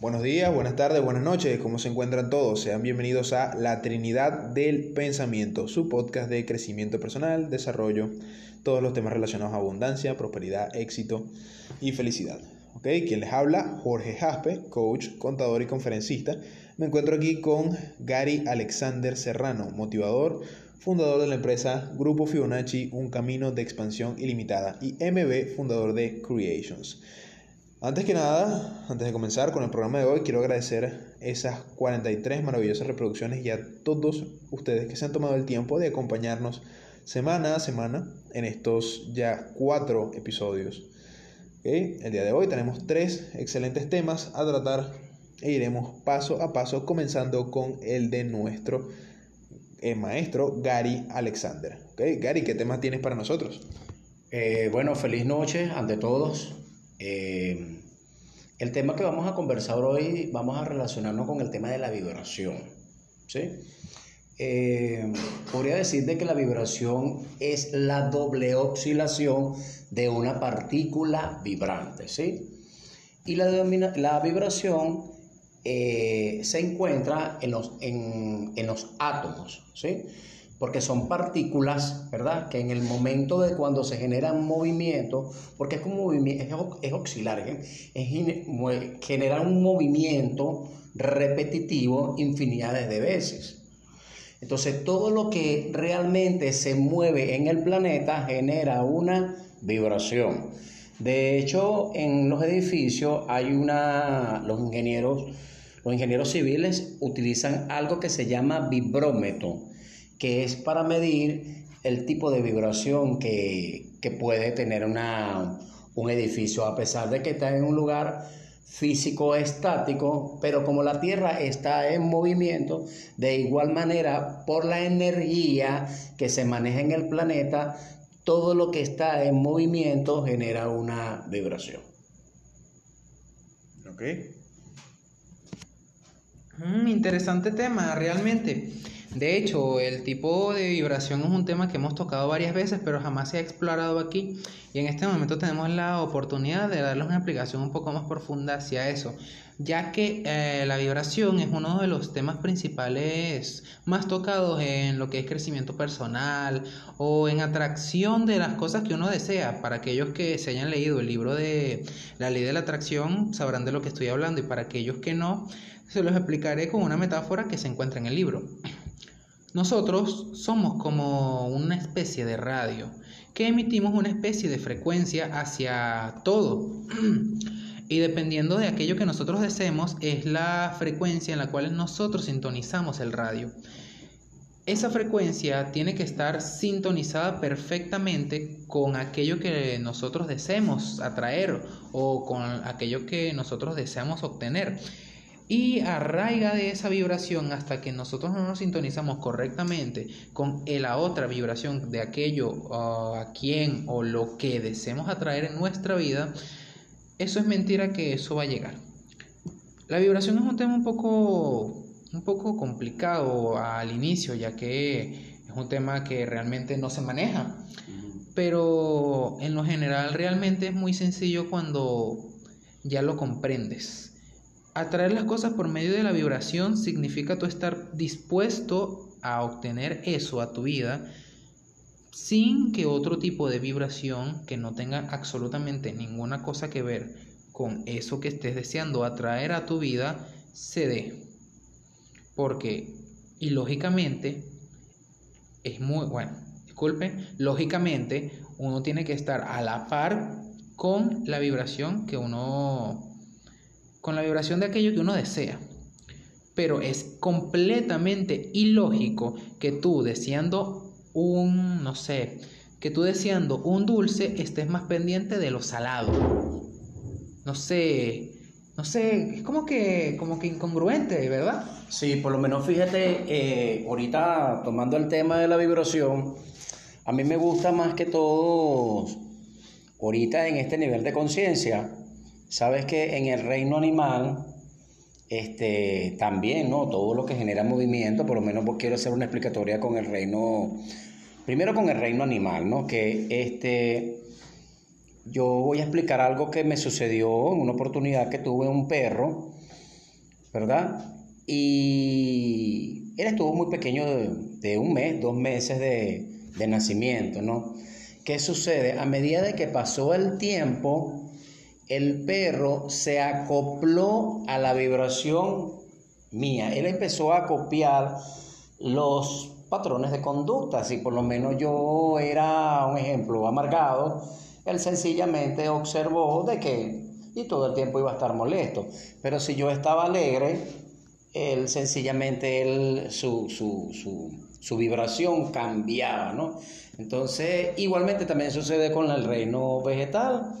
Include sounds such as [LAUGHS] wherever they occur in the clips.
Buenos días, buenas tardes, buenas noches, ¿cómo se encuentran todos? Sean bienvenidos a La Trinidad del Pensamiento, su podcast de crecimiento personal, desarrollo, todos los temas relacionados a abundancia, prosperidad, éxito y felicidad. ¿Ok? Quien les habla, Jorge Jaspe, coach, contador y conferencista. Me encuentro aquí con Gary Alexander Serrano, motivador, fundador de la empresa Grupo Fibonacci, un camino de expansión ilimitada, y MB, fundador de Creations. Antes que nada, antes de comenzar con el programa de hoy, quiero agradecer esas 43 maravillosas reproducciones y a todos ustedes que se han tomado el tiempo de acompañarnos semana a semana en estos ya cuatro episodios. El día de hoy tenemos tres excelentes temas a tratar e iremos paso a paso comenzando con el de nuestro eh, maestro Gary Alexander. Gary, ¿qué temas tienes para nosotros? Eh, bueno, feliz noche ante todos. Eh, el tema que vamos a conversar hoy, vamos a relacionarnos con el tema de la vibración. ¿sí? Eh, podría decir de que la vibración es la doble oscilación de una partícula vibrante, ¿sí? Y la, la vibración eh, se encuentra en los, en, en los átomos, ¿sí? porque son partículas, ¿verdad? Que en el momento de cuando se generan movimientos, porque es como movimiento, es, oscilar, ¿eh? es, generar un movimiento repetitivo infinidades de veces. Entonces, todo lo que realmente se mueve en el planeta genera una vibración. De hecho, en los edificios hay una, los ingenieros, los ingenieros civiles utilizan algo que se llama vibrómetro, que es para medir el tipo de vibración que, que puede tener una, un edificio, a pesar de que está en un lugar físico estático, pero como la Tierra está en movimiento, de igual manera, por la energía que se maneja en el planeta, todo lo que está en movimiento genera una vibración. Ok. Mm, interesante tema, realmente. De hecho, el tipo de vibración es un tema que hemos tocado varias veces, pero jamás se ha explorado aquí. Y en este momento tenemos la oportunidad de darles una explicación un poco más profunda hacia eso, ya que eh, la vibración es uno de los temas principales más tocados en lo que es crecimiento personal o en atracción de las cosas que uno desea. Para aquellos que se hayan leído el libro de La ley de la atracción, sabrán de lo que estoy hablando, y para aquellos que no, se los explicaré con una metáfora que se encuentra en el libro. Nosotros somos como una especie de radio que emitimos una especie de frecuencia hacia todo. [CLEARS THROAT] Y dependiendo de aquello que nosotros deseemos, es la frecuencia en la cual nosotros sintonizamos el radio. Esa frecuencia tiene que estar sintonizada perfectamente con aquello que nosotros deseemos atraer o con aquello que nosotros deseamos obtener y arraiga de esa vibración hasta que nosotros no nos sintonizamos correctamente con la otra vibración de aquello a quien o lo que deseemos atraer en nuestra vida, eso es mentira que eso va a llegar. La vibración es un tema un poco, un poco complicado al inicio, ya que es un tema que realmente no se maneja, pero en lo general realmente es muy sencillo cuando ya lo comprendes. Atraer las cosas por medio de la vibración significa tú estar dispuesto a obtener eso a tu vida sin que otro tipo de vibración que no tenga absolutamente ninguna cosa que ver con eso que estés deseando atraer a tu vida se dé. Porque, y lógicamente, es muy, bueno, disculpen, lógicamente uno tiene que estar a la par con la vibración que uno con la vibración de aquello que uno desea. Pero es completamente ilógico que tú deseando un, no sé, que tú deseando un dulce estés más pendiente de lo salado. No sé, no sé, es como que, como que incongruente, ¿verdad? Sí, por lo menos fíjate, eh, ahorita tomando el tema de la vibración, a mí me gusta más que todo, ahorita en este nivel de conciencia, Sabes que en el reino animal, este, también, ¿no? Todo lo que genera movimiento, por lo menos quiero hacer una explicatoria con el reino, primero con el reino animal, ¿no? Que este, yo voy a explicar algo que me sucedió en una oportunidad que tuve un perro, ¿verdad? Y él estuvo muy pequeño, de, un mes, dos meses de, de nacimiento, ¿no? ¿Qué sucede? A medida de que pasó el tiempo, el perro se acopló a la vibración mía. Él empezó a copiar los patrones de conducta. Si por lo menos yo era un ejemplo amargado, él sencillamente observó de que y todo el tiempo iba a estar molesto. Pero si yo estaba alegre, él sencillamente su, su vibración cambiaba, ¿no? Entonces, igualmente también sucede con el reino vegetal,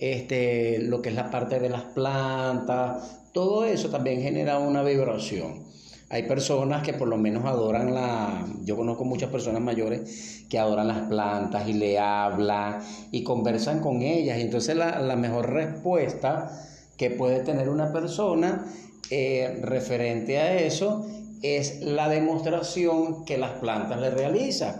este, lo que es la parte de las plantas, todo eso también genera una vibración. Hay personas que por lo menos adoran la, yo conozco muchas personas mayores que adoran las plantas y le hablan y conversan con ellas. Y entonces la, la mejor respuesta que puede tener una persona eh, referente a eso es la demostración que las plantas le realizan.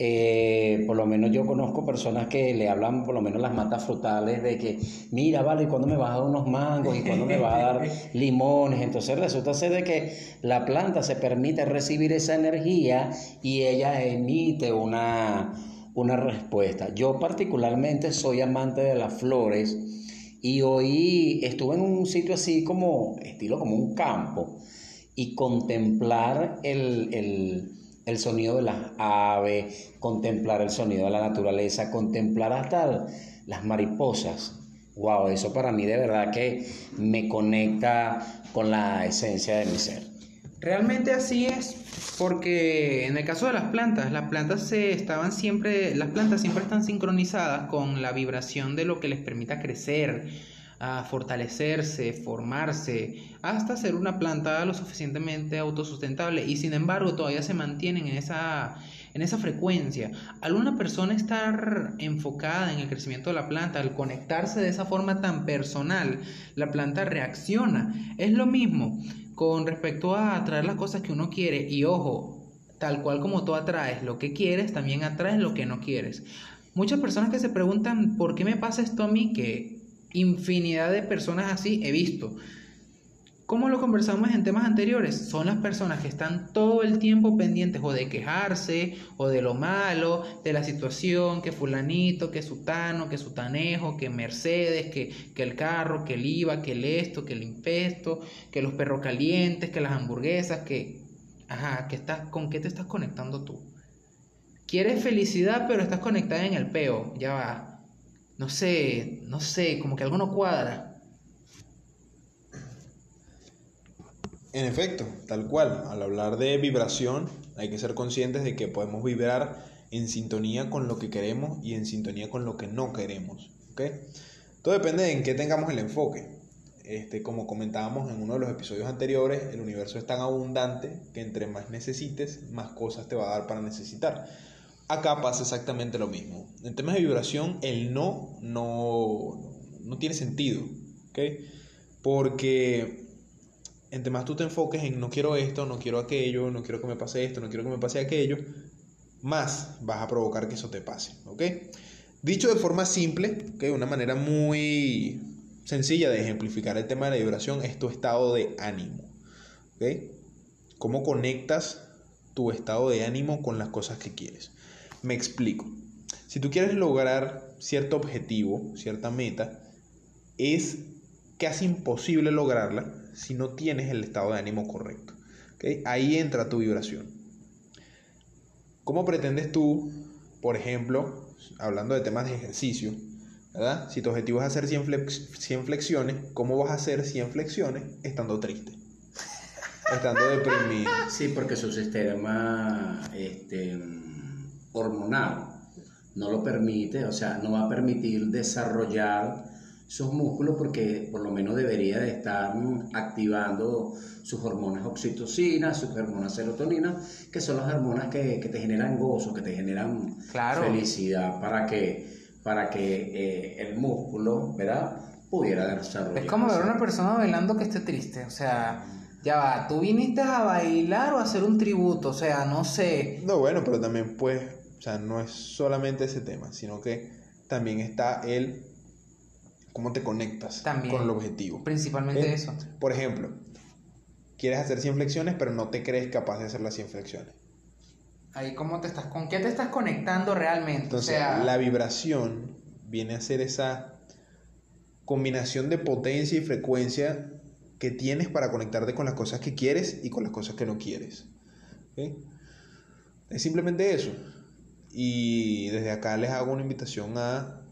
Eh, por lo menos yo conozco personas que le hablan por lo menos las matas frutales de que, mira, vale, ¿y cuándo me vas a dar unos mangos? ¿Y cuándo me vas a dar [LAUGHS] limones? Entonces resulta ser de que la planta se permite recibir esa energía y ella emite una, una respuesta. Yo particularmente soy amante de las flores y hoy estuve en un sitio así como, estilo como un campo, y contemplar el, sonido de las aves, contemplar el sonido de la naturaleza, contemplar hasta las mariposas. Wow, eso para mí de verdad que me conecta con la esencia de mi ser. Realmente así es, porque en el caso de las plantas, las plantas se estaban siempre, las plantas siempre están sincronizadas con la vibración de lo que les permita crecer, a fortalecerse, formarse, hasta ser una planta lo suficientemente autosustentable y sin embargo todavía se mantienen en esa, en esa frecuencia. Al una persona estar enfocada en el crecimiento de la planta, al conectarse de esa forma tan personal, la planta reacciona. Es lo mismo con respecto a atraer las cosas que uno quiere y ojo, tal cual como tú atraes lo que quieres, también atraes lo que no quieres. Muchas personas que se preguntan, ¿por qué me pasa esto a mí? Que infinidad de personas así he visto. Como lo conversamos en temas anteriores, son las personas que están todo el tiempo pendientes o de quejarse o de lo malo, de la situación, que fulanito, que sutano, que sutanejo, que Mercedes, que, que el carro, que el IVA, que el esto, que el impesto, que los perros calientes, que las hamburguesas, que... Ajá, que estás, ¿con qué te estás conectando tú? Quieres felicidad, pero estás conectada en el peo, ya va. No sé, no sé, como que algo no cuadra. En efecto, tal cual, al hablar de vibración hay que ser conscientes de que podemos vibrar en sintonía con lo que queremos y en sintonía con lo que no queremos. Todo depende de en qué tengamos el enfoque. Este, como comentábamos en uno de los episodios anteriores, el universo es tan abundante que entre más necesites, más cosas te va a dar para necesitar. Acá pasa exactamente lo mismo. En temas de vibración, el no no, no tiene sentido. Porque entre más tú te enfoques en no quiero esto, no quiero aquello, no quiero que me pase esto, no quiero que me pase aquello, más vas a provocar que eso te pase. Dicho de forma simple, ¿ok? Una manera muy sencilla de ejemplificar el tema de la vibración es tu estado de ánimo, ¿ok? ¿Cómo conectas tu estado de ánimo con las cosas que quieres? Me explico. Si tú quieres lograr cierto objetivo, cierta meta, es casi imposible lograrla si no tienes el estado de ánimo correcto. Ahí entra tu vibración. ¿Cómo pretendes tú, por ejemplo, hablando de temas de ejercicio, ¿verdad? si tu objetivo es hacer 100, flexiones, ¿cómo vas a hacer 100 flexiones estando triste? estando deprimido. Sí, porque su sistema este, hormonal no lo permite, o sea, no va a permitir desarrollar sus músculos porque por lo menos debería de estar activando sus hormonas oxitocina, sus hormonas serotonina, que son las hormonas que, te generan gozo, que te generan felicidad para que, para que eh, el músculo, ¿verdad? pudiera desarrollar. Es como ver a una persona bailando que esté triste, o sea, ya va, tú viniste a bailar o a hacer un tributo, o sea, no sé. No, bueno, pero también pues, o sea, no es solamente ese tema, sino que también está el cómo te conectas También. con el objetivo. Principalmente ¿Eh? eso. Por ejemplo, quieres hacer 100 flexiones, pero no te crees capaz de hacer las 100 flexiones. Ahí cómo te estás, con qué te estás conectando realmente. Entonces, o sea, la vibración viene a ser esa combinación de potencia y frecuencia que tienes para conectarte con las cosas que quieres y con las cosas que no quieres. Es simplemente eso. Y desde acá les hago una invitación a,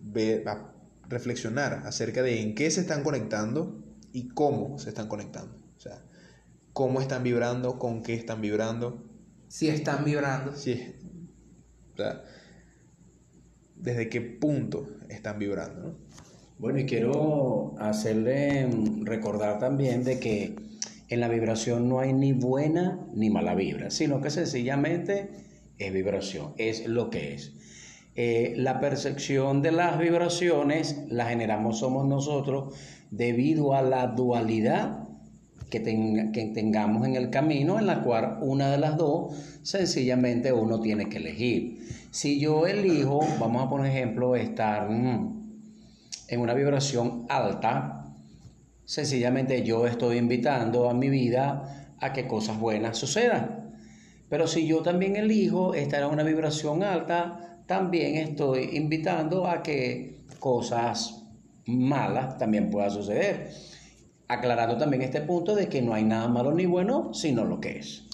ver, a reflexionar acerca de en qué se están conectando y cómo se están conectando. O sea, cómo están vibrando, con qué están vibrando. si están vibrando. Sí. O sea, desde qué punto están vibrando, ¿no? Bueno, y quiero hacerle mm, recordar también de que en la vibración no hay ni buena ni mala vibra, sino que sencillamente es vibración, es lo que es. Eh, la percepción de las vibraciones la generamos somos nosotros debido a la dualidad que, que tengamos en el camino, en la cual una de las dos sencillamente uno tiene que elegir. Si yo elijo, vamos a poner ejemplo, estar mm, en una vibración alta, sencillamente yo estoy invitando a mi vida a que cosas buenas sucedan. Pero si yo también elijo estar en una vibración alta, también estoy invitando a que cosas malas también puedan suceder. Aclarando también este punto de que no hay nada malo ni bueno, sino lo que es.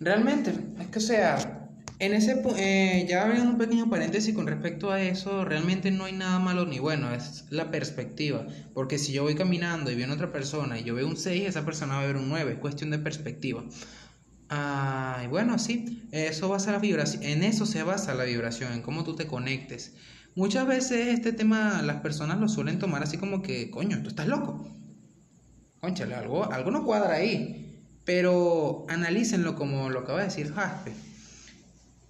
Realmente, es que sea, en ese eh, ya abriendo un pequeño paréntesis con respecto a eso, realmente no hay nada malo ni bueno, es la perspectiva. Porque si yo voy caminando y veo a otra persona y yo veo un 6, esa persona va a ver un 9, es cuestión de perspectiva. Ah, y bueno, sí, eso basa la vibración, en eso se basa la vibración, en cómo tú te conectes. Muchas veces este tema las personas lo suelen tomar así como que, coño, tú estás loco. Conchale, algo, algo no cuadra ahí. Pero analícenlo como lo acaba de decir Jaspe.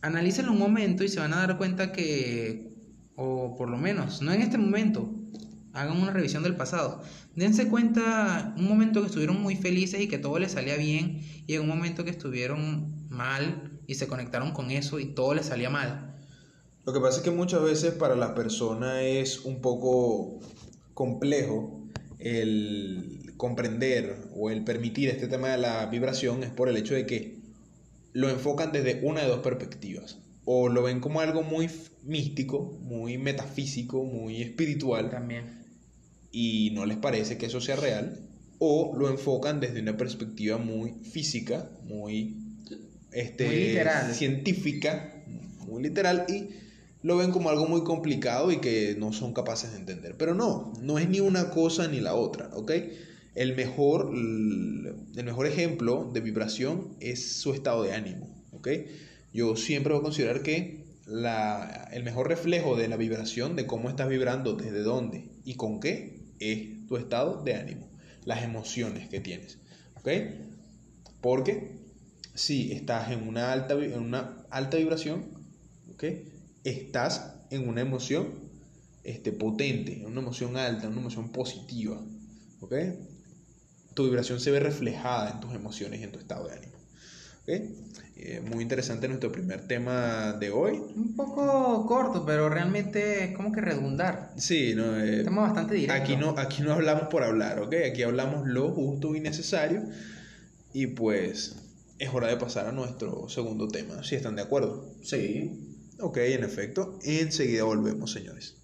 Analícenlo un momento y se van a dar cuenta que, o por lo menos, no en este momento, hagan una revisión del pasado. Dense cuenta un momento que estuvieron muy felices y que todo les salía bien, y en un momento que estuvieron mal y se conectaron con eso y todo les salía mal. Lo que pasa es que muchas veces para la persona es un poco complejo el comprender o el permitir este tema de la vibración es por el hecho de que lo enfocan desde una de dos perspectivas. O lo ven como algo muy místico, muy metafísico, muy espiritual También. Y no les parece que eso sea real. O lo enfocan desde una perspectiva muy física, muy, este, Muy literal. científica, muy literal y lo ven como algo muy complicado y que no son capaces de entender. Pero no, no es ni una cosa ni la otra, ¿ok? El mejor, el mejor ejemplo de vibración es su estado de ánimo, ¿ok? Yo siempre voy a considerar que la, el mejor reflejo de la vibración, de cómo estás vibrando, desde dónde y con qué, es tu estado de ánimo, las emociones que tienes, ¿ok? Porque si estás en una alta, en una alta vibración, ¿ok? Estás en una emoción este, potente, en una emoción alta, en una emoción positiva, ¿ok? Tu vibración se ve reflejada en tus emociones y en tu estado de ánimo, ¿ok? Eh, muy interesante nuestro primer tema de hoy. Un poco corto, pero realmente es como que redundar. Sí, no, eh, Estamos bastante directos. aquí, no, aquí no hablamos por hablar, ¿ok? Aquí hablamos lo justo y necesario. Y pues es hora de pasar a nuestro segundo tema, si están de acuerdo. Sí. Ok, en efecto, enseguida volvemos, señores.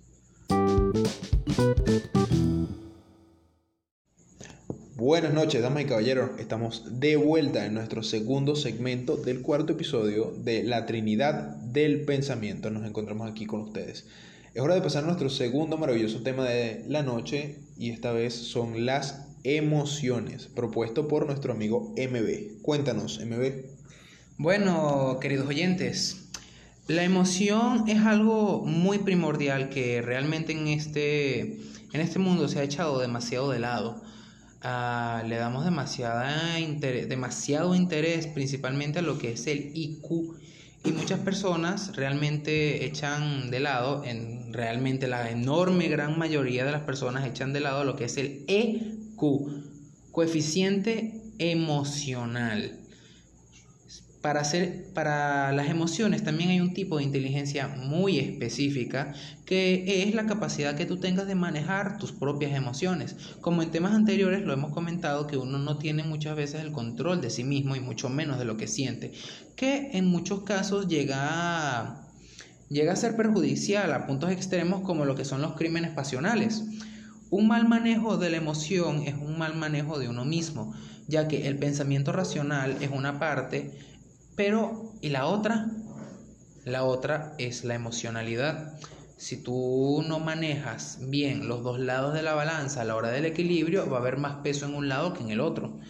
Buenas noches, damas y caballeros. Estamos de vuelta en nuestro segundo segmento del cuarto episodio de La Trinidad del Pensamiento. Nos encontramos aquí con ustedes. Es hora de pasar a nuestro segundo maravilloso tema de la noche y esta vez son las emociones, propuesto por nuestro amigo MB. Cuéntanos, MB. Bueno, queridos oyentes, la emoción es algo muy primordial que realmente en este, en este mundo se ha echado demasiado de lado. Le damos demasiada demasiado interés principalmente a lo que es el IQ y muchas personas realmente echan de lado, en realmente la enorme gran mayoría de las personas echan de lado lo que es el EQ, coeficiente emocional. Para, hacer, para las emociones también hay un tipo de inteligencia muy específica que es la capacidad que tú tengas de manejar tus propias emociones. Como en temas anteriores lo hemos comentado que uno no tiene muchas veces el control de sí mismo y mucho menos de lo que siente, que en muchos casos llega a, llega a ser perjudicial a puntos extremos como lo que son los crímenes pasionales. Un mal manejo de la emoción es un mal manejo de uno mismo, ya que el pensamiento racional es una parte pero, ¿y la otra? La otra es la emocionalidad. Si tú no manejas bien los dos lados de la balanza a la hora del equilibrio, va a haber más peso en un lado que en el otro.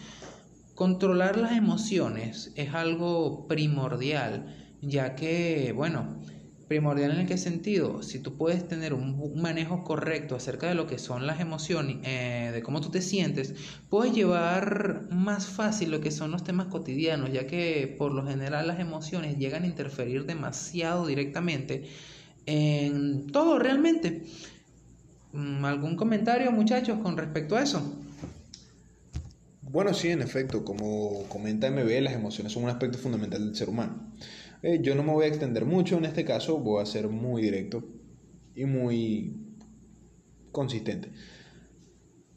Controlar las emociones es algo primordial, ya que, bueno, primordial en qué sentido? Si tú puedes tener un, manejo correcto acerca de lo que son las emociones, eh, de cómo tú te sientes, puedes llevar más fácil lo que son los temas cotidianos, ya que por lo general las emociones llegan a interferir demasiado directamente en todo realmente. Mm, ¿Algún comentario muchachos con respecto a eso? Bueno, sí, en efecto, como comenta MB, las emociones son un aspecto fundamental del ser humano. Eh, yo no me voy a extender mucho en este caso, voy a ser muy directo y muy consistente.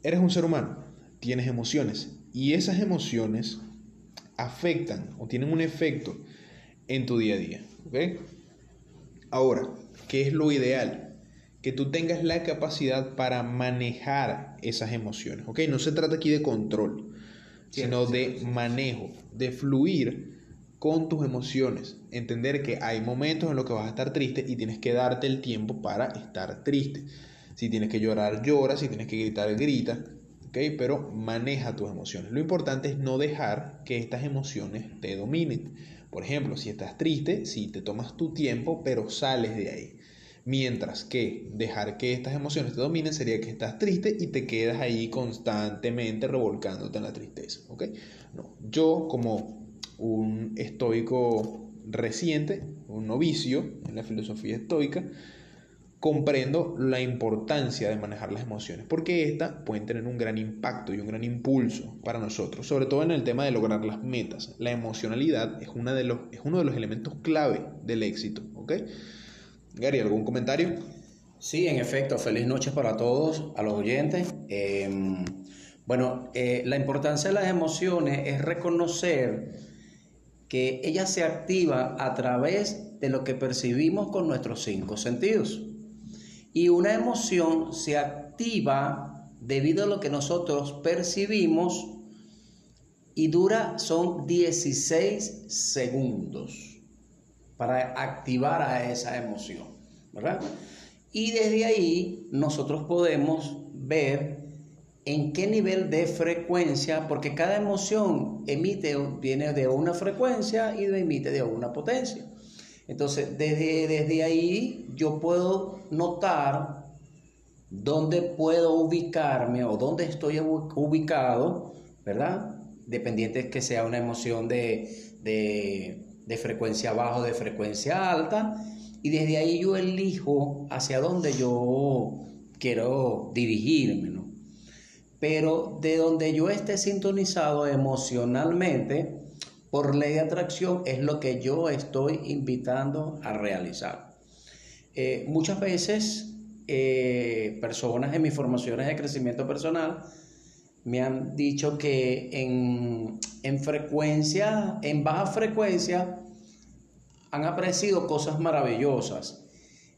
Eres un ser humano, tienes emociones y esas emociones afectan o tienen un efecto en tu día a día. Ahora, ¿qué es lo ideal? Que tú tengas la capacidad para manejar esas emociones. ¿ok? No se trata aquí de control, sino de manejo, de fluir con tus emociones. Entender que hay momentos en los que vas a estar triste y tienes que darte el tiempo para estar triste. Si tienes que llorar, llora. Si tienes que gritar, grita. ¿okay? Pero maneja tus emociones. Lo importante es no dejar que estas emociones te dominen. Por ejemplo, si estás triste, si te tomas tu tiempo, pero sales de ahí. Mientras que dejar que estas emociones te dominen sería que estás triste y te quedas ahí constantemente revolcándote en la tristeza. ¿ok? No. Yo como un estoico reciente, un novicio en la filosofía estoica, comprendo la importancia de manejar las emociones, porque estas pueden tener un gran impacto y un gran impulso para nosotros, sobre todo en el tema de lograr las metas. La emocionalidad es, una de los, es uno de los elementos clave del éxito. ¿ok? Gary, ¿algún comentario? Sí, en efecto, feliz noche para todos, a los oyentes. Em, bueno, eh, la importancia de las emociones es reconocer que ella se activa a través de lo que percibimos con nuestros cinco sentidos. Y una emoción se activa debido a lo que nosotros percibimos y dura, son 16 segundos para activar a esa emoción, ¿verdad? Y desde ahí nosotros podemos ver en qué nivel de frecuencia, porque cada emoción emite, viene de una frecuencia y emite de una potencia. Entonces, desde, desde ahí yo puedo notar dónde puedo ubicarme o dónde estoy ubicado, ¿verdad? Dependiente que sea una emoción de, de, de frecuencia baja o de frecuencia alta. Y desde ahí yo elijo hacia dónde yo quiero dirigirme, ¿no? Pero de donde yo esté sintonizado emocionalmente, por ley de atracción, es lo que yo estoy invitando a realizar. Eh, muchas veces, eh, personas en mis formaciones de crecimiento personal me han dicho que en, frecuencia, en baja frecuencia, han aparecido cosas maravillosas.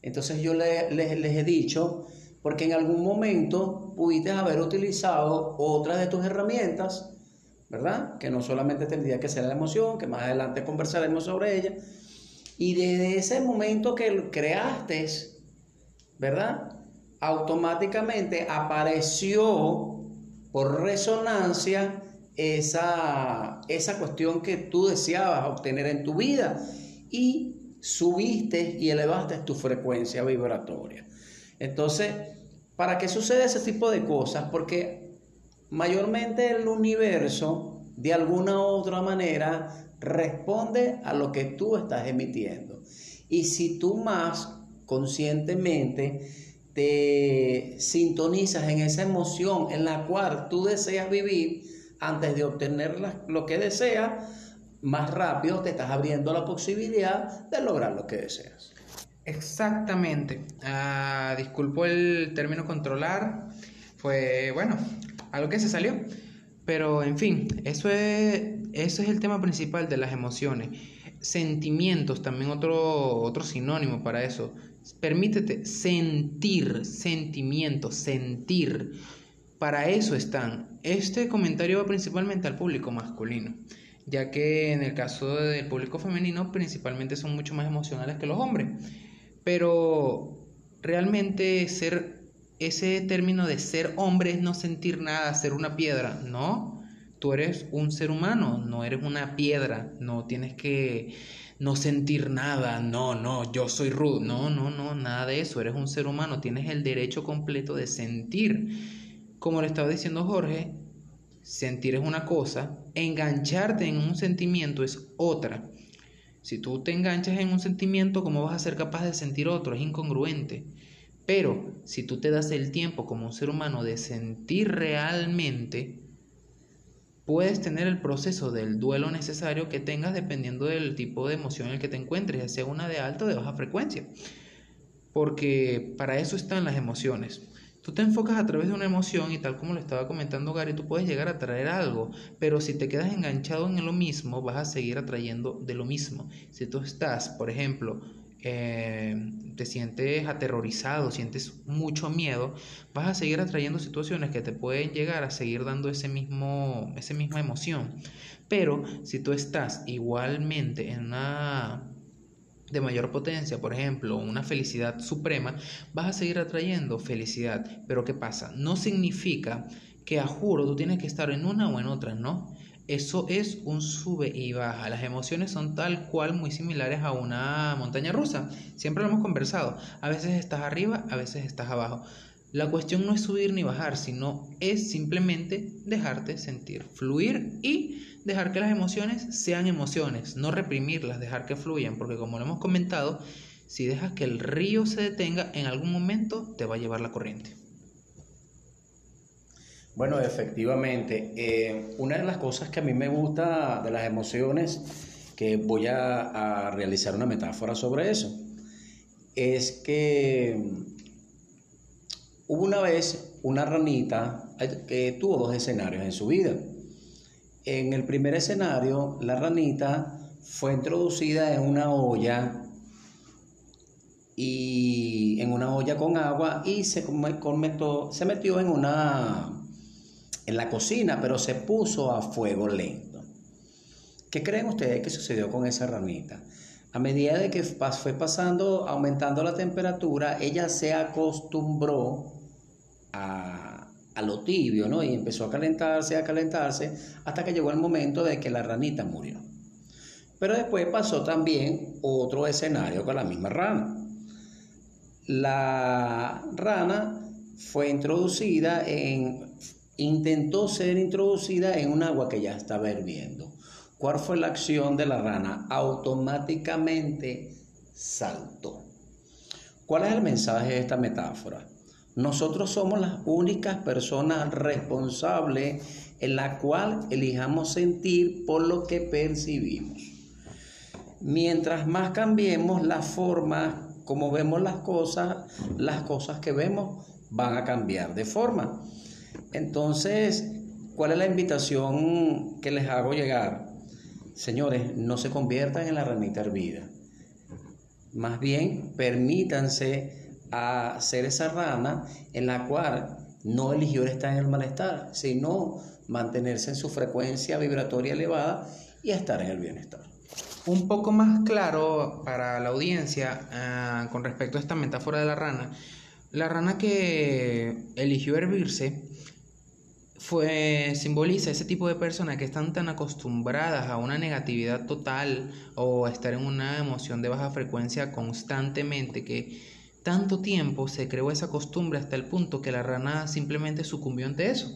Entonces yo les he dicho porque en algún momento pudiste haber utilizado otras de tus herramientas, ¿verdad? Que no solamente tendría que ser la emoción, que más adelante conversaremos sobre ella. Y desde ese momento que creaste, ¿verdad? Automáticamente apareció por resonancia esa, esa cuestión que tú deseabas obtener en tu vida y subiste y elevaste tu frecuencia vibratoria. Entonces, ¿Para qué sucede ese tipo de cosas? Porque mayormente el universo, de alguna u otra manera, responde a lo que tú estás emitiendo. Y si tú más conscientemente te sintonizas en esa emoción en la cual tú deseas vivir, antes de obtener lo que deseas, más rápido te estás abriendo la posibilidad de lograr lo que deseas. Exactamente. Ah, disculpo el término controlar. Fue, bueno, algo que se salió. Pero, en fin, eso es, eso es el tema principal de las emociones. Sentimientos, también otro, otro sinónimo para eso. Permítete sentir, sentimientos, sentir. Para eso están. Este comentario va principalmente al público masculino, ya que en el caso del público femenino principalmente son mucho más emocionales que los hombres. Pero realmente ser ese término de ser hombre es no sentir nada, ser una piedra, no. Tú eres un ser humano, no eres una piedra, no tienes que no sentir nada, no, no, yo soy rudo, no, no, no, nada de eso, eres un ser humano, tienes el derecho completo de sentir como le estaba diciendo Jorge, sentir es una cosa, engancharte en un sentimiento es otra. Si tú te enganchas en un sentimiento, ¿cómo vas a ser capaz de sentir otro? Es incongruente. Pero si tú te das el tiempo como un ser humano de sentir realmente, puedes tener el proceso del duelo necesario que tengas dependiendo del tipo de emoción en el que te encuentres, ya sea una de alta o de baja frecuencia. Porque para eso están las emociones. Tú te enfocas a través de una emoción y tal como lo estaba comentando Gary, tú puedes llegar a traer algo, pero si te quedas enganchado en lo mismo, vas a seguir atrayendo de lo mismo. Si tú estás, por ejemplo, eh, te sientes aterrorizado, sientes mucho miedo, vas a seguir atrayendo situaciones que te pueden llegar a seguir dando ese mismo, esa misma emoción. Pero si tú estás igualmente en una de mayor potencia, por ejemplo, una felicidad suprema, vas a seguir atrayendo felicidad. Pero ¿qué pasa? No significa que a juro tú tienes que estar en una o en otra, ¿no? Eso es un sube y baja. Las emociones son tal cual muy similares a una montaña rusa. Siempre lo hemos conversado. A veces estás arriba, a veces estás abajo. La cuestión no es subir ni bajar, sino es simplemente dejarte sentir, fluir y dejar que las emociones sean emociones, no reprimirlas, dejar que fluyan, porque como lo hemos comentado, si dejas que el río se detenga, en algún momento te va a llevar la corriente. Bueno, efectivamente, eh, una de las cosas que a mí me gusta de las emociones, que voy a realizar una metáfora sobre eso, es que Hubo una vez una ranita que tuvo dos escenarios en su vida. En el primer escenario, la ranita fue introducida en una olla y en una olla con agua y se, se metió en una en la cocina, pero se puso a fuego lento. ¿Qué creen ustedes que sucedió con esa ranita? A medida de que fue pasando, aumentando la temperatura, ella se acostumbró a, lo tibio, ¿no? Y empezó a calentarse, a calentarse, hasta que llegó el momento de que la ranita murió. Pero después pasó también otro escenario con la misma rana. La rana fue introducida en, intentó ser introducida en un agua que ya estaba hirviendo. ¿Cuál fue la acción de la rana? Automáticamente saltó. ¿Cuál es el mensaje de esta metáfora? Nosotros somos las únicas personas responsables en la cual elijamos sentir por lo que percibimos. Mientras más cambiemos la forma como vemos las cosas, las cosas que vemos van a cambiar de forma. Entonces, ¿cuál es la invitación que les hago llegar? Señores, no se conviertan en la ranita hervida. Más bien, permítanse a ser esa rana en la cual no eligió estar en el malestar, sino mantenerse en su frecuencia vibratoria elevada y estar en el bienestar. Un poco más claro para la audiencia ah, con respecto a esta metáfora de la rana, la rana que eligió hervirse fue simboliza ese tipo de personas que están tan acostumbradas a una negatividad total o a estar en una emoción de baja frecuencia constantemente que tanto tiempo se creó esa costumbre hasta el punto que la rana simplemente sucumbió ante eso.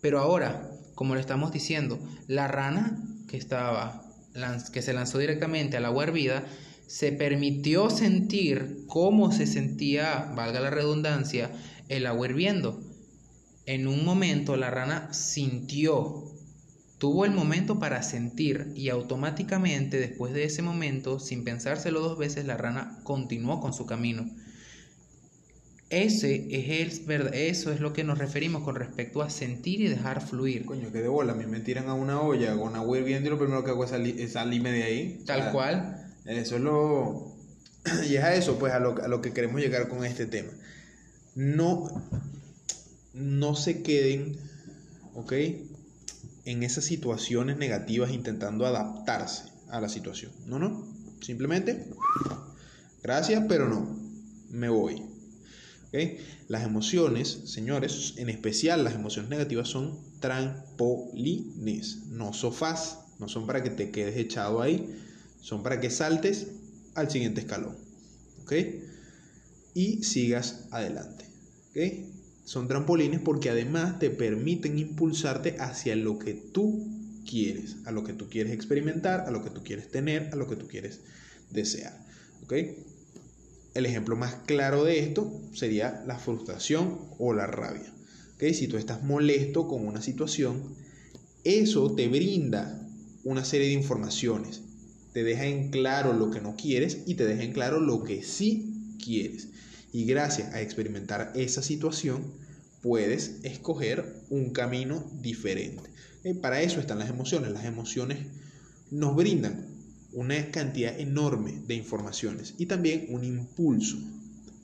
Pero ahora, como le estamos diciendo, la rana que estaba que se lanzó directamente al agua hervida se permitió sentir cómo se sentía, valga la redundancia, el agua hirviendo. En un momento la rana sintió Tuvo el momento para sentir y automáticamente después de ese momento, sin pensárselo dos veces, la rana continuó con su camino. Ese es el, eso es lo que nos referimos con respecto a sentir y dejar fluir. Coño, que de bola, a mí me tiran a una olla con agua hirviendo y lo primero que hago es, salirme de ahí. Tal cual. Eso es lo... [CLEARS THROAT] Y es a eso, pues, a lo, a lo que queremos llegar con este tema. No, no se queden, ¿ok? En esas situaciones negativas intentando adaptarse a la situación. No, no. Simplemente, gracias, pero no. Me voy. Las emociones, señores, en especial las emociones negativas son trampolines, no sofás, no son para que te quedes echado ahí, son para que saltes al siguiente escalón. ¿Ok? Y sigas adelante. ¿Ok? Son trampolines porque además te permiten impulsarte hacia lo que tú quieres, a lo que tú quieres experimentar, a lo que tú quieres tener, a lo que tú quieres desear. ¿Ok? El ejemplo más claro de esto sería la frustración o la rabia. ¿Okay? Si tú estás molesto con una situación, eso te brinda una serie de informaciones. Te deja en claro lo que no quieres y te deja en claro lo que sí quieres. Y gracias a experimentar esa situación, puedes escoger un camino diferente. Para eso están las emociones. Las emociones nos brindan una cantidad enorme de informaciones y también un impulso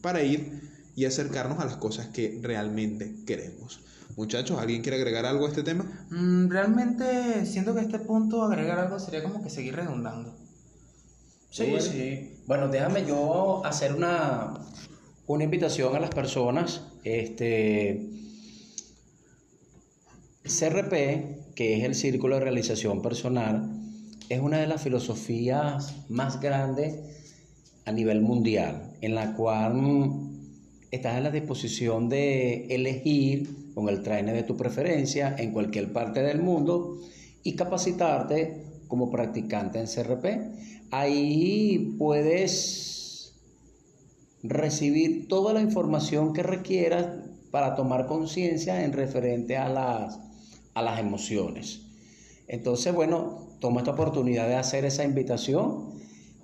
para ir y acercarnos a las cosas que realmente queremos. Muchachos, ¿alguien quiere agregar algo a este tema? Mm, realmente siento que a este punto agregar algo sería como que seguir redundando. Sí, sí. Bueno, déjame yo hacer una, una invitación a las personas. Este, CRP, que es el Círculo de Realización Personal, es una de las filosofías más grandes a nivel mundial, en la cual estás en la disposición de elegir con el trainer de tu preferencia en cualquier parte del mundo y capacitarte como practicante en CRP. Ahí puedes recibir toda la información que requieras para tomar conciencia en referente a las, a las emociones. Entonces, bueno, toma esta oportunidad de hacer esa invitación,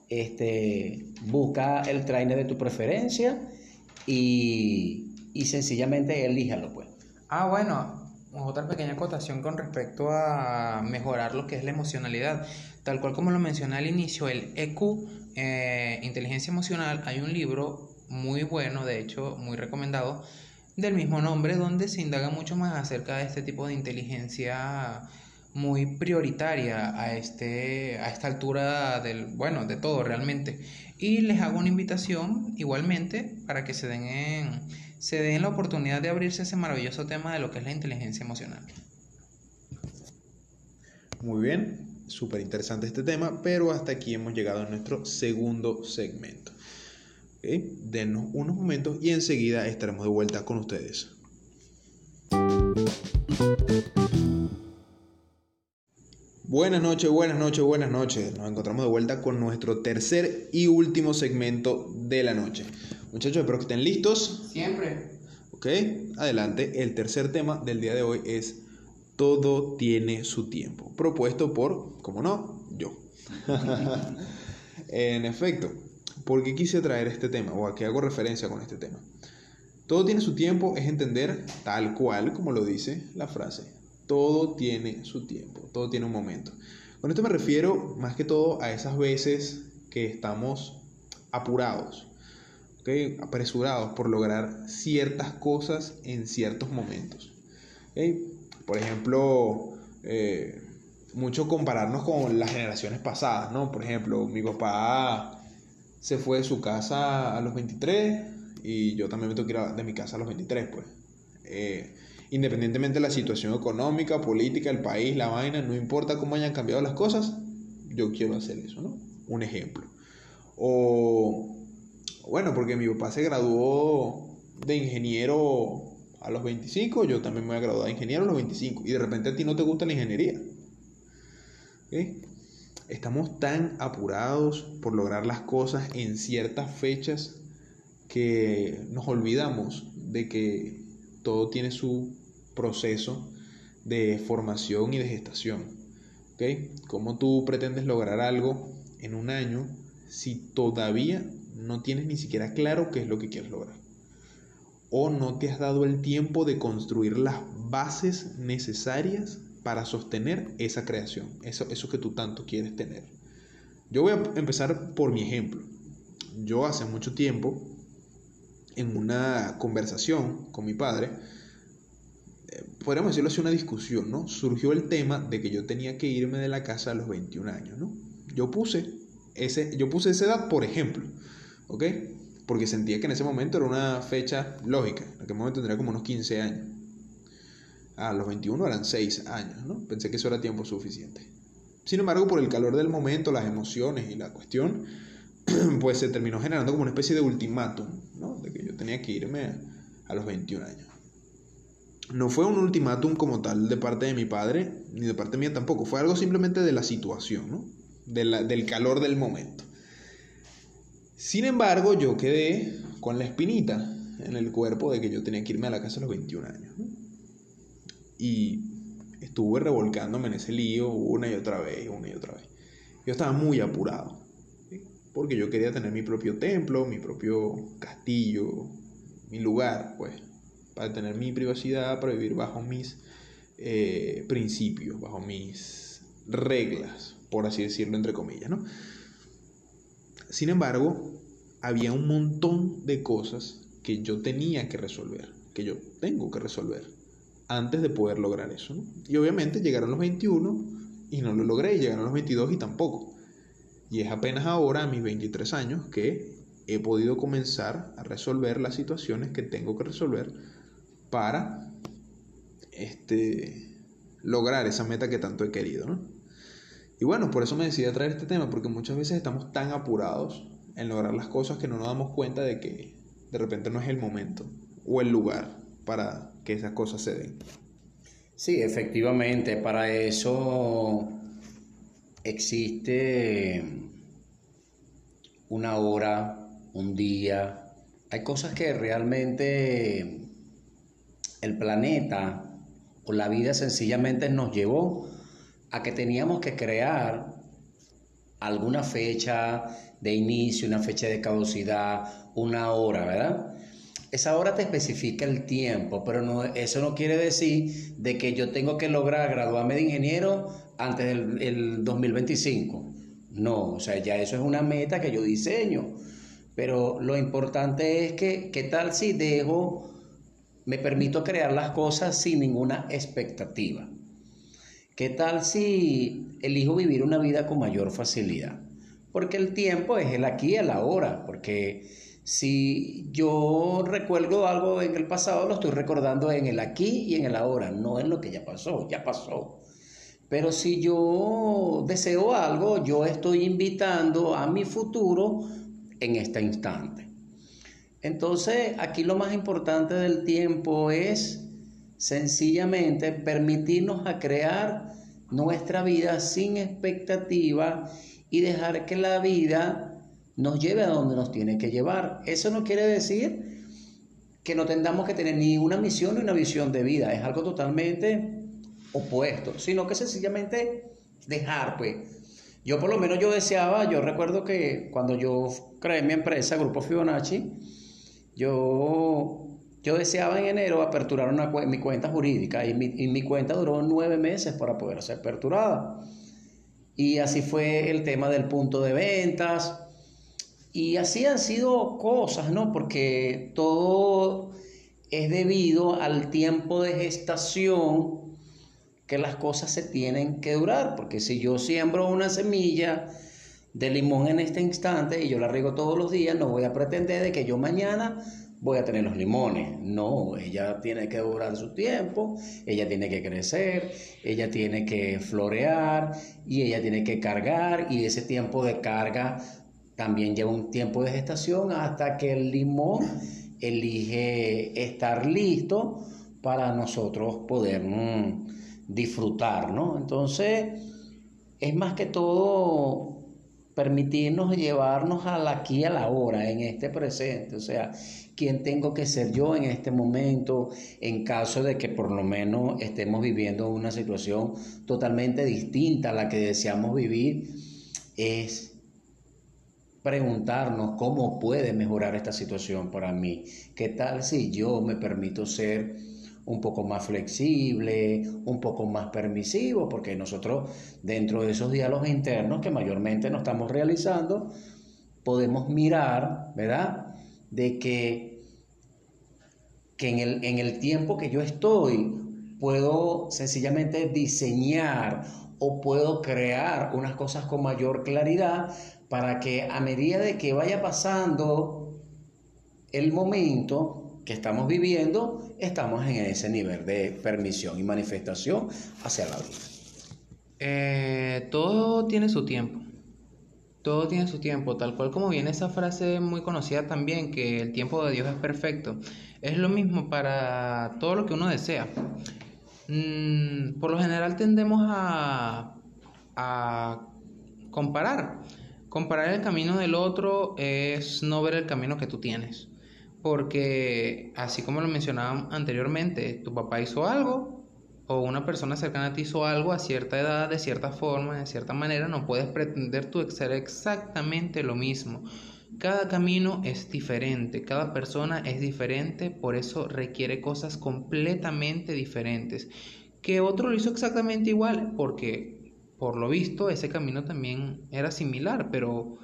este, busca el trainer de tu preferencia y, sencillamente elíjalo, pues. Ah, bueno, otra pequeña acotación con respecto a mejorar lo que es la emocionalidad. Tal cual como lo mencioné al inicio, el EQ, eh, inteligencia emocional, hay un libro muy bueno, de hecho, muy recomendado, del mismo nombre, donde se indaga mucho más acerca de este tipo de inteligencia muy prioritaria a, este, a esta altura del, bueno, de todo realmente. Y les hago una invitación igualmente para que se den, en, se den la oportunidad de abrirse ese maravilloso tema de lo que es la inteligencia emocional. Muy bien, súper interesante este tema, pero hasta aquí hemos llegado a nuestro segundo segmento. Denos unos momentos y enseguida estaremos de vuelta con ustedes. Buenas noches, buenas noches, buenas noches. Nos encontramos de vuelta con nuestro tercer y último segmento de la noche. Muchachos, espero que estén listos. Siempre. Ok, adelante. El tercer tema del día de hoy es Todo tiene su tiempo. Propuesto por, como no, yo. [LAUGHS] en efecto, ¿por qué quise traer este tema o a qué hago referencia con este tema? Todo tiene su tiempo es entender tal cual como lo dice la frase todo tiene su tiempo, todo tiene un momento. Con esto me refiero más que todo a esas veces que estamos apurados, apresurados por lograr ciertas cosas en ciertos momentos. Por ejemplo, eh, mucho compararnos con las generaciones pasadas, ¿no? Por ejemplo, mi papá se fue de su casa a los 23 y yo también me tengo que ir de mi casa a los 23, pues. Eh, independientemente de la situación económica, política, el país, la vaina, no importa cómo hayan cambiado las cosas, yo quiero hacer eso, ¿no? Un ejemplo. O, bueno, porque mi papá se graduó de ingeniero a los 25, yo también me voy a graduar de ingeniero a los 25, y de repente a ti no te gusta la ingeniería. Estamos tan apurados por lograr las cosas en ciertas fechas que nos olvidamos de que todo tiene su proceso de formación y de gestación. ¿ok? ¿Cómo tú pretendes lograr algo en un año si todavía no tienes ni siquiera claro qué es lo que quieres lograr? O no te has dado el tiempo de construir las bases necesarias para sostener esa creación, eso, eso que tú tanto quieres tener. Yo voy a empezar por mi ejemplo. Yo hace mucho tiempo, en una conversación con mi padre, eh, podríamos decirlo así, una discusión, ¿no? Surgió el tema de que yo tenía que irme de la casa a los 21 años, ¿no? Yo puse, ese, yo puse esa edad por ejemplo, ¿ok? Porque sentía que en ese momento era una fecha lógica, en aquel momento tendría como unos 15 años. A los 21 eran 6 años, ¿no? Pensé que eso era tiempo suficiente. Sin embargo, por el calor del momento, las emociones y la cuestión, [CLEARS THROAT] pues se terminó generando como una especie de ultimátum, ¿no? De que yo tenía que irme a los 21 años. No fue un ultimátum como tal de parte de mi padre, ni de parte mía tampoco. Fue algo simplemente de la situación, ¿no? del calor del momento. Sin embargo, yo quedé con la espinita en el cuerpo de que yo tenía que irme a la casa a los 21 años. Y estuve revolcándome en ese lío una y otra vez, una y otra vez. Yo estaba muy apurado, porque yo quería tener mi propio templo, mi propio castillo, mi lugar, pues para tener mi privacidad, para vivir bajo mis eh, principios, bajo mis reglas, por así decirlo, entre comillas, ¿no? Sin embargo, había un montón de cosas que yo tenía que resolver, que yo tengo que resolver antes de poder lograr eso. ¿no? Y obviamente llegaron los 21 y no lo logré, y llegaron los 22 y tampoco. Y es apenas ahora, a mis 23 años, que he podido comenzar a resolver las situaciones que tengo que resolver para este, lograr esa meta que tanto he querido. ¿no? Y bueno, por eso me decidí a traer este tema, porque muchas veces estamos tan apurados en lograr las cosas que no nos damos cuenta de que de repente no es el momento o el lugar para que esas cosas se den. Sí, efectivamente, para eso existe una hora, un día. Hay cosas que realmente el planeta o la vida sencillamente nos llevó a que teníamos que crear alguna fecha de inicio, una fecha de caducidad, una hora, ¿verdad? Esa hora te especifica el tiempo, pero no, eso no quiere decir de que yo tengo que lograr graduarme de ingeniero antes del 2025. No, o sea, ya eso es una meta que yo diseño. Pero lo importante es que, ¿qué tal si dejo me permito crear las cosas sin ninguna expectativa. ¿Qué tal si elijo vivir una vida con mayor facilidad? Porque el tiempo es el aquí y el ahora, porque si yo recuerdo algo en el pasado, lo estoy recordando en el aquí y en el ahora, no en lo que ya pasó, ya pasó. Pero si yo deseo algo, yo estoy invitando a mi futuro en este instante. Entonces, aquí lo más importante del tiempo es sencillamente permitirnos a crear nuestra vida sin expectativa y dejar que la vida nos lleve a donde nos tiene que llevar. Eso no quiere decir que no tengamos que tener ni una misión ni una visión de vida, es algo totalmente opuesto, sino que sencillamente dejar, pues. Yo por lo menos yo deseaba, yo recuerdo que cuando yo creé mi empresa, Grupo Fibonacci, yo, yo deseaba en enero aperturar una, mi cuenta jurídica y mi, y mi cuenta duró nueve meses para poder ser aperturada. Y así fue el tema del punto de ventas. Y así han sido cosas, ¿no? Porque todo es debido al tiempo de gestación que las cosas se tienen que durar. Porque si yo siembro una semilla de limón en este instante y yo la riego todos los días, no voy a pretender de que yo mañana voy a tener los limones. No, ella tiene que durar su tiempo, ella tiene que crecer, ella tiene que florear y ella tiene que cargar y ese tiempo de carga también lleva un tiempo de gestación hasta que el limón elige estar listo para nosotros poder mm, disfrutar, ¿no? Entonces, es más que todo permitirnos llevarnos al aquí a la hora, en este presente, o sea, quién tengo que ser yo en este momento, en caso de que por lo menos estemos viviendo una situación totalmente distinta a la que deseamos vivir, es preguntarnos cómo puede mejorar esta situación para mí. ¿Qué tal si yo me permito ser un poco más flexible, un poco más permisivo, porque nosotros dentro de esos diálogos internos que mayormente nos estamos realizando, podemos mirar, ¿verdad? De que, que en, el, en el tiempo que yo estoy puedo sencillamente diseñar o puedo crear unas cosas con mayor claridad para que a medida de que vaya pasando el momento, que estamos viviendo, estamos en ese nivel de permisión y manifestación hacia la vida. Eh, todo tiene su tiempo. Todo tiene su tiempo, tal cual como viene esa frase muy conocida también, que el tiempo de Dios es perfecto. Es lo mismo para todo lo que uno desea. Mm, por lo general tendemos a, a comparar. Comparar el camino del otro es no ver el camino que tú tienes porque así como lo mencionaba anteriormente, tu papá hizo algo o una persona cercana a ti hizo algo a cierta edad, de cierta forma, de cierta manera, no puedes pretender tú ser exactamente lo mismo. Cada camino es diferente, cada persona es diferente, por eso requiere cosas completamente diferentes. Que otro lo hizo exactamente igual, porque por lo visto ese camino también era similar, pero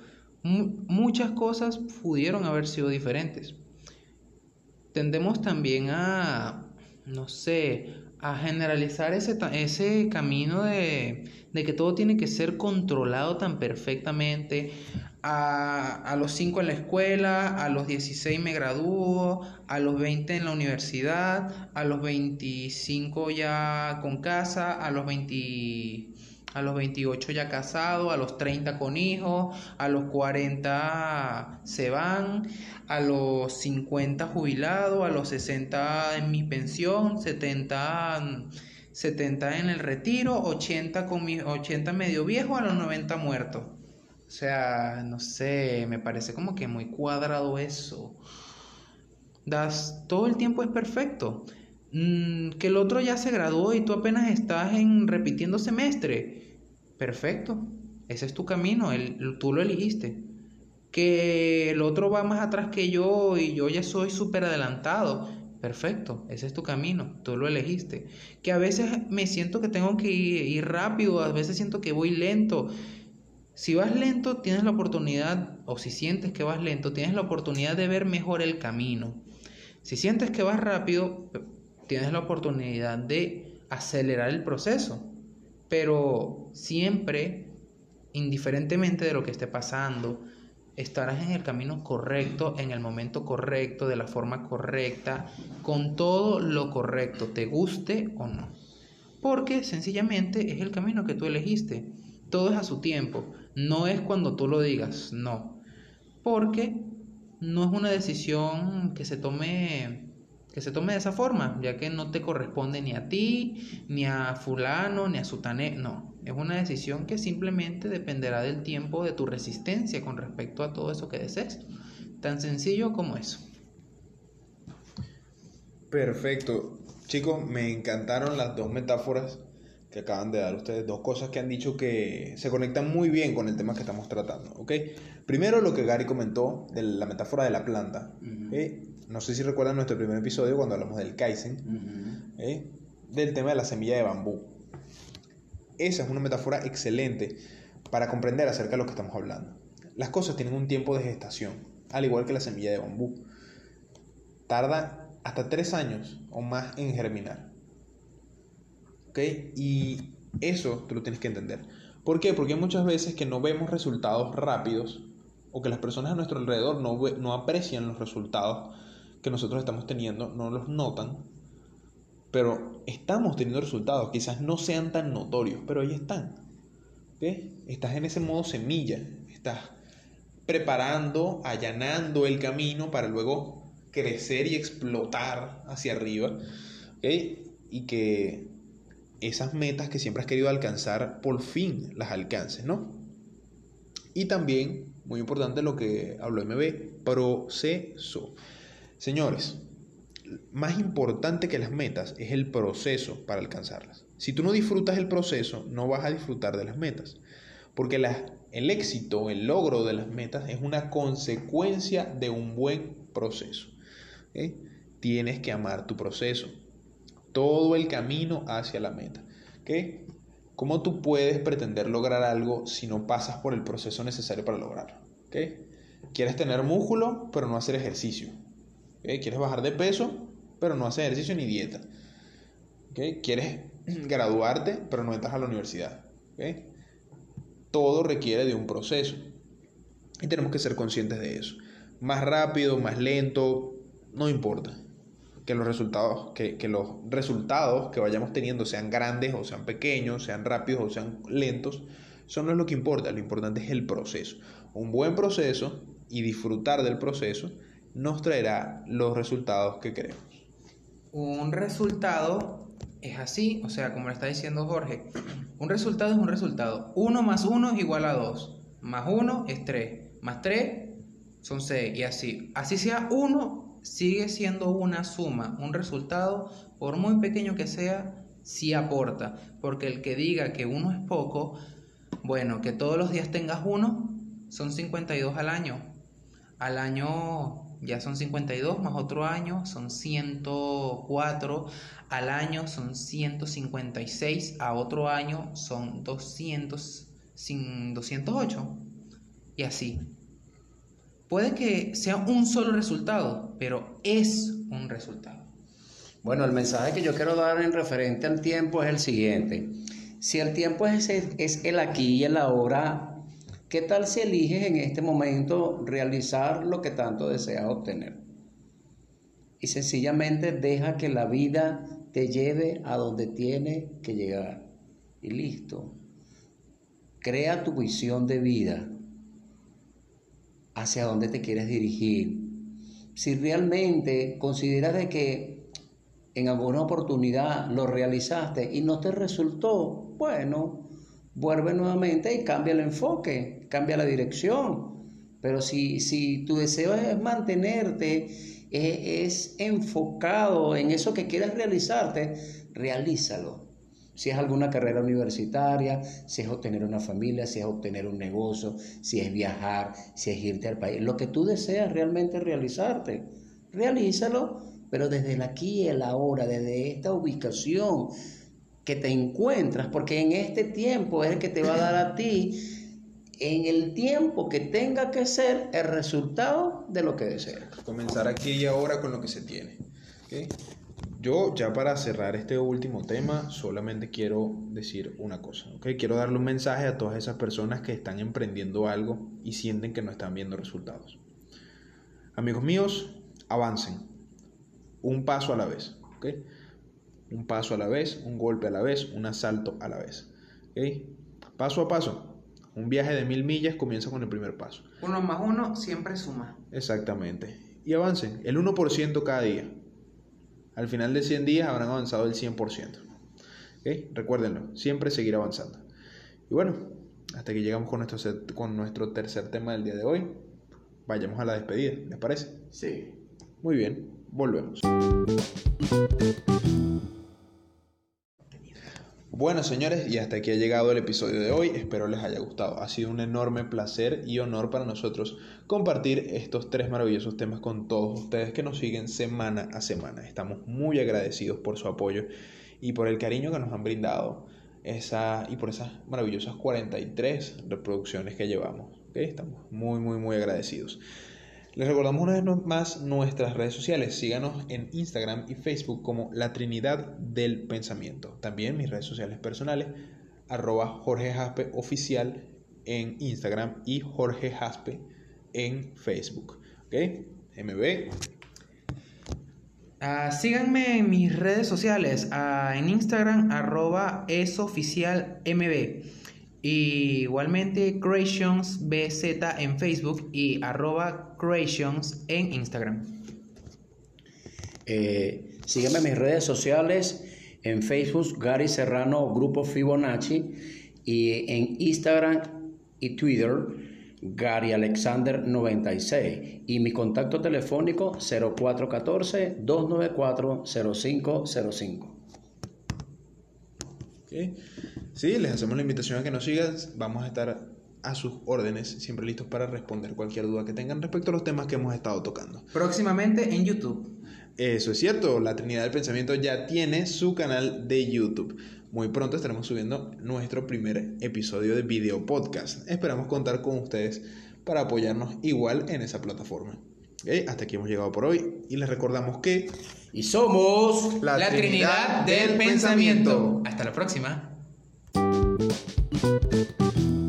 muchas cosas pudieron haber sido diferentes tendemos también a, no sé, a generalizar ese, ese camino de, que todo tiene que ser controlado tan perfectamente. A, a los 5 en la escuela, a los 16 me gradúo, a los 20 en la universidad, a los 25 ya con casa, a los 20 a los 28 ya casado, a los 30 con hijos, a los 40 se van, a los 50 jubilado, a los 60 en mi pensión, 70, 70 en el retiro, 80, con mi, 80 medio viejo, a los 90 muerto. O sea, no sé, me parece como que muy cuadrado eso. Das, todo el tiempo es perfecto. Mm, que el otro ya se graduó y tú apenas estás en repitiendo semestre. Perfecto. Ese es tu camino, el, tú lo elegiste que el otro va más atrás que yo y yo ya soy súper adelantado. Perfecto, ese es tu camino, tú lo elegiste. Que a veces me siento que tengo que ir, rápido, a veces siento que voy lento. Si vas lento, tienes la oportunidad, o si sientes que vas lento, tienes la oportunidad de ver mejor el camino. Si sientes que vas rápido, tienes la oportunidad de acelerar el proceso. Pero siempre, indiferentemente de lo que esté pasando, estarás en el camino correcto, en el momento correcto, de la forma correcta, con todo lo correcto, te guste o no. Porque sencillamente es el camino que tú elegiste. Todo es a su tiempo, no es cuando tú lo digas, no. Porque no es una decisión que se tome que se tome de esa forma, ya que no te corresponde ni a ti, ni a fulano, ni a sutané, no, es una decisión que simplemente dependerá del tiempo de tu resistencia con respecto a todo eso que desees. Tan sencillo como eso. Perfecto. Chicos, me encantaron las dos metáforas que acaban de dar ustedes, dos cosas que han dicho que se conectan muy bien con el tema que estamos tratando, ¿ok? Primero lo que Gary comentó de la metáfora de la planta. No sé si recuerdan nuestro primer episodio cuando hablamos del Kaizen, del tema de la semilla de bambú. Esa es una metáfora excelente para comprender acerca de lo que estamos hablando. Las cosas tienen un tiempo de gestación, al igual que la semilla de bambú. Tarda hasta tres años o más en germinar. ¿Ok? Y eso tú lo tienes que entender. ¿Por qué? Porque muchas veces que no vemos resultados rápidos o que las personas a nuestro alrededor no, no aprecian los resultados que nosotros estamos teniendo, no los notan pero estamos teniendo resultados, quizás no sean tan notorios, pero ahí están. Estás en ese modo semilla, estás preparando, allanando el camino para luego crecer y explotar hacia arriba. Y que esas metas que siempre has querido alcanzar, por fin las alcances, ¿no? Y también, muy importante lo que habló MB, proceso. Señores, más importante que las metas es el proceso para alcanzarlas. Si tú no disfrutas el proceso, no vas a disfrutar de las metas. Porque el éxito, el logro de las metas es una consecuencia de un buen proceso. Tienes que amar tu proceso. Todo el camino hacia la meta. ¿Cómo tú puedes pretender lograr algo si no pasas por el proceso necesario para lograrlo? Quieres tener músculo, pero no hacer ejercicio. Quieres bajar de peso, pero no hacer ejercicio ni dieta. Quieres [CLEARS THROAT] graduarte, pero no entras a la universidad. Todo requiere de un proceso. Y tenemos que ser conscientes de eso. Más rápido, más lento, no importa. Que los resultados, que, que los resultados que vayamos teniendo sean grandes o sean pequeños, sean rápidos o sean lentos, eso no es lo que importa. Lo importante es el proceso. Un buen proceso y disfrutar del proceso nos traerá los resultados que queremos. Un resultado es así, o sea, como le está diciendo Jorge, un resultado es un resultado. 1 más 1 es igual a 2, más 1 es 3, más 3 son 6 y así. Así sea 1, sigue siendo una suma, un resultado, por muy pequeño que sea, sí aporta, porque el que diga que 1 es poco, bueno, que todos los días tengas 1, son 52 al año. Al año ya son 52, más otro año son 104, al año son 156, a otro año son 200, 208 y así. Puede que sea un solo resultado, pero es un resultado. Bueno, el mensaje que yo quiero dar en referente al tiempo es el siguiente. Si el tiempo es, es el aquí y el ahora, ¿Qué tal si eliges en este momento realizar lo que tanto deseas obtener? Y sencillamente deja que la vida te lleve a donde tiene que llegar. Y listo. Crea tu visión de vida hacia dónde te quieres dirigir. Si realmente consideras de que en alguna oportunidad lo realizaste y no te resultó, bueno, vuelve nuevamente y cambia el enfoque, cambia la dirección. Pero si, si tu deseo es mantenerte, es, enfocado en eso que quieres realizarte, realízalo. Si es alguna carrera universitaria, si es obtener una familia, si es obtener un negocio, si es viajar, si es irte al país, lo que tú deseas realmente realizarte, realízalo, pero desde aquí y el ahora, desde esta ubicación, que te encuentras, porque en este tiempo es el que te va a dar a ti, en el tiempo que tenga que ser, el resultado de lo que deseas. Comenzar aquí y ahora con lo que se tiene. Yo ya para cerrar este último tema, solamente quiero decir una cosa. ¿okay? Quiero darle un mensaje a todas esas personas que están emprendiendo algo y sienten que no están viendo resultados. Amigos míos, avancen un paso a la vez. ¿okay? un paso a la vez, un golpe a la vez, un asalto a la vez. Paso a paso. Un viaje de mil millas comienza con el primer paso. Uno más uno siempre suma. Exactamente. Y avancen, el 1% cada día. Al final de 100 días habrán avanzado el 100%. Recuérdenlo, siempre seguir avanzando. Y bueno, hasta que llegamos con nuestro, con nuestro tercer tema del día de hoy, vayamos a la despedida, ¿les parece? Sí. Muy bien, volvemos. Bueno, señores, y hasta aquí ha llegado el episodio de hoy. Espero les haya gustado. Ha sido un enorme placer y honor para nosotros compartir estos tres maravillosos temas con todos ustedes que nos siguen semana a semana. Estamos muy agradecidos por su apoyo y por el cariño que nos han brindado esa, y por esas maravillosas 43 reproducciones que llevamos. Estamos muy, muy, muy agradecidos. Les recordamos una vez más nuestras redes sociales. Síganos en Instagram y Facebook como La Trinidad del Pensamiento. También mis redes sociales personales, arroba Jorge Jaspe Oficial en Instagram y Jorge Jaspe en Facebook. ¿Ok? MB. Ah, síganme en mis redes sociales, ah, en Instagram, arroba esoficialmb. Y igualmente Creations BZ en Facebook y arroba Creations en Instagram. Eh, sígueme en mis redes sociales, en Facebook Gary Serrano Grupo Fibonacci y en Instagram y Twitter Gary Alexander 96 y mi contacto telefónico 0414 294 0505. Sí, les hacemos la invitación a que nos sigan. Vamos a estar a sus órdenes, siempre listos para responder cualquier duda que tengan respecto a los temas que hemos estado tocando. Próximamente en YouTube. Eso es cierto, la Trinidad del Pensamiento ya tiene su canal de YouTube. Muy pronto estaremos subiendo nuestro primer episodio de video podcast. Esperamos contar con ustedes para apoyarnos igual en esa plataforma. hasta aquí hemos llegado por hoy y les recordamos que... Y somos la, Trinidad, del, pensamiento. Hasta la próxima. Música